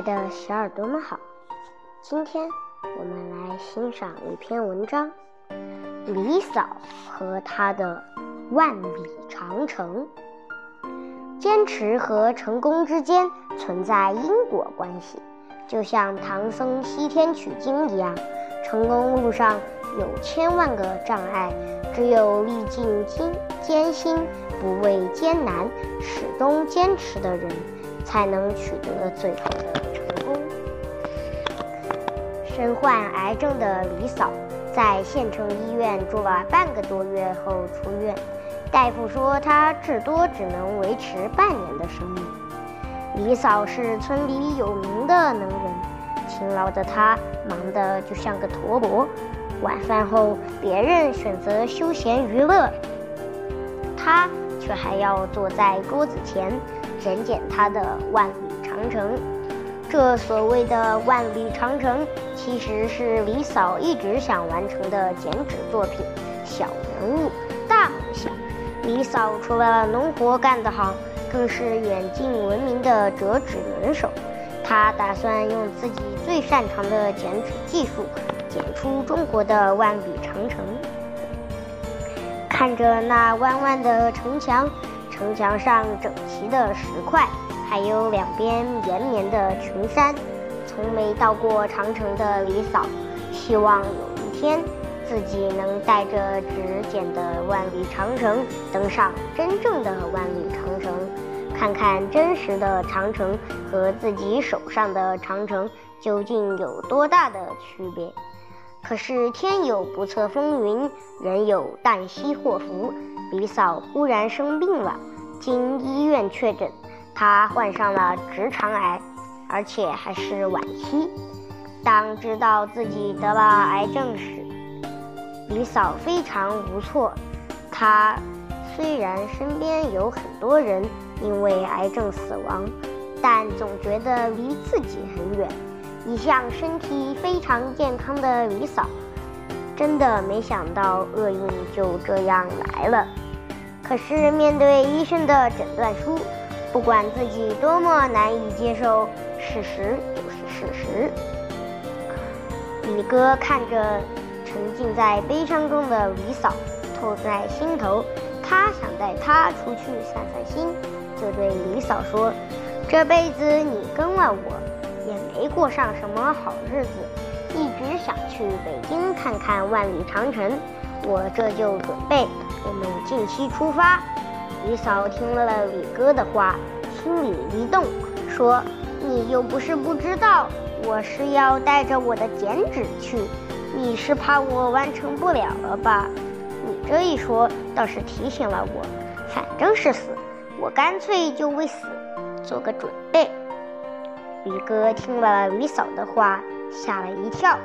爱的小耳朵们好，今天我们来欣赏一篇文章《李嫂和他的万里长城》。坚持和成功之间存在因果关系，就像唐僧西天取经一样，成功路上有千万个障碍，只有历尽艰艰辛、不畏艰难、始终坚持的人。才能取得最后的。身患癌症的李嫂在县城医院住了半个多月后出院，大夫说她至多只能维持半年的生命。李嫂是村里有名的能人，勤劳的她忙得就像个陀螺。晚饭后，别人选择休闲娱乐，她却还要坐在桌子前。剪剪她的万里长城，这所谓的万里长城，其实是李嫂一直想完成的剪纸作品。小人物，大梦想。李嫂除了农活干得好，更是远近闻名的折纸能手。他打算用自己最擅长的剪纸技术，剪出中国的万里长城。看着那弯弯的城墙。城墙上整齐的石块，还有两边延绵的群山。从没到过长城的李嫂，希望有一天自己能带着纸剪的万里长城登上真正的万里长城，看看真实的长城和自己手上的长城究竟有多大的区别。可是天有不测风云，人有旦夕祸福。李嫂忽然生病了。经医院确诊，她患上了直肠癌，而且还是晚期。当知道自己得了癌症时，李嫂非常无措。她虽然身边有很多人因为癌症死亡，但总觉得离自己很远。一向身体非常健康的李嫂，真的没想到厄运就这样来了。可是面对医生的诊断书，不管自己多么难以接受，事实就是事实。李哥看着沉浸在悲伤中的李嫂，痛在心头。他想带她出去散散心，就对李嫂说：“这辈子你跟了我，也没过上什么好日子，一直想去北京看看万里长城。”我这就准备，我们近期出发。李嫂听了李哥的话，心里一动，说：“你又不是不知道，我是要带着我的剪纸去，你是怕我完成不了了吧？你这一说，倒是提醒了我。反正是死，我干脆就为死做个准备。”李哥听了李嫂的话，吓了一跳，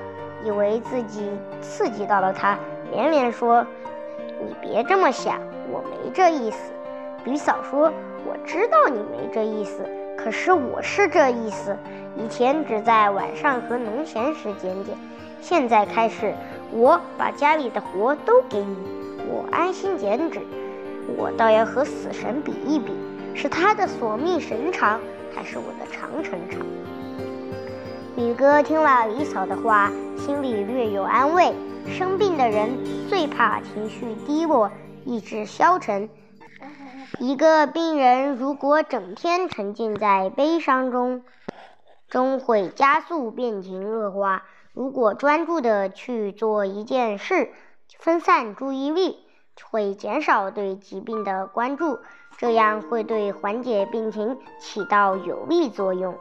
以为自己刺激到了他。连连说：“你别这么想，我没这意思。”李嫂说：“我知道你没这意思，可是我是这意思。以前只在晚上和农闲时剪剪，现在开始，我把家里的活都给你，我安心剪纸。我倒要和死神比一比，是他的索命神长，还是我的长城长？”李哥听了李嫂的话，心里略有安慰。生病的人最怕情绪低落、意志消沉。一个病人如果整天沉浸在悲伤中，终会加速病情恶化。如果专注的去做一件事，分散注意力，会减少对疾病的关注，这样会对缓解病情起到有利作用。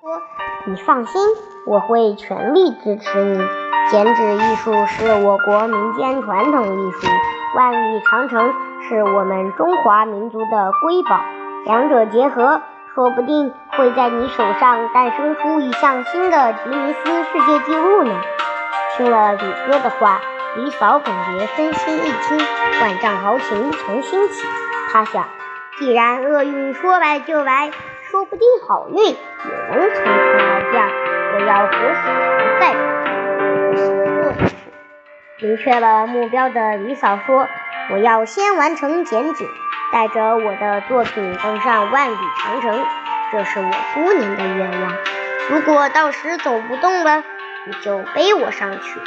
说，你放心，我会全力支持你。剪纸艺术是我国民间传统艺术，万里长城是我们中华民族的瑰宝。两者结合，说不定会在你手上诞生出一项新的吉尼斯世界纪录呢。听了李哥的话，李嫂感觉身心一轻，万丈豪情从心起。他想，既然厄运说来就来，说不定好运也能从天而降。我要和死同在。明确了目标的李嫂说：“我要先完成剪纸，带着我的作品登上万里长城。这是我多年的愿望。如果到时走不动了，你就背我上去。”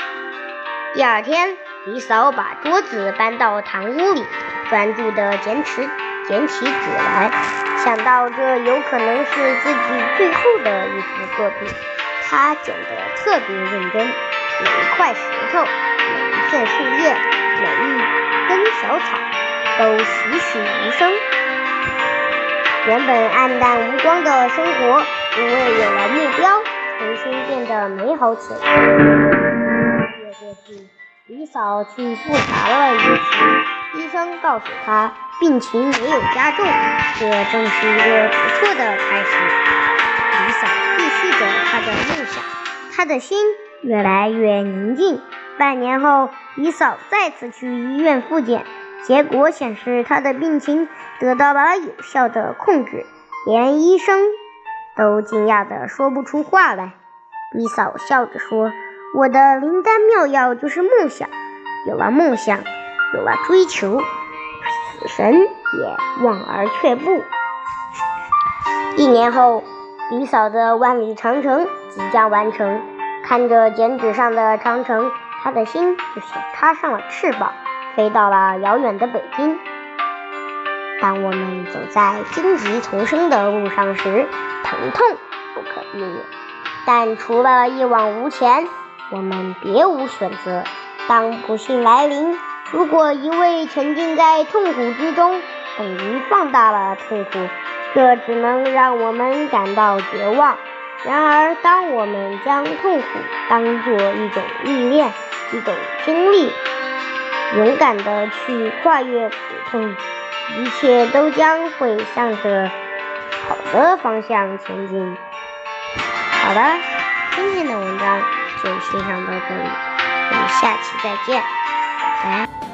第二天，李嫂把桌子搬到堂屋里，专注地捡起捡起纸来。想到这有可能是自己最后的一幅作品，她剪得特别认真，每一块石头，每一片树叶，每一小草，都栩栩如生。原本暗淡无光的生活，因为有了目标，重新变得美好起来。月过去，李嫂去复查了一次，医生告诉她病情没有加重，这正是一个不错的开始。李嫂继续着她的梦想，她的心越来越宁静。半年后，李嫂再次去医院复检。结果显示，她的病情得到了有效的控制，连医生都惊讶的说不出话来。李嫂笑着说：“我的灵丹妙药就是梦想，有了梦想，有了追求，死神也望而却步。”一年后，李嫂的万里长城即将完成，看着剪纸上的长城，他的心就像插上了翅膀。飞到了遥远的北京。当我们走在荆棘丛生的路上时，疼痛不可避免，但除了一往无前，我们别无选择。当不幸来临，如果一味沉浸在痛苦之中，等于放大了痛苦，这只能让我们感到绝望。然而，当我们将痛苦当作一种历练，一种经历，勇敢的去跨越苦痛，一切都将会向着好的方向前进。好了，今天的文章就欣赏到这里，我们下期再见，拜拜。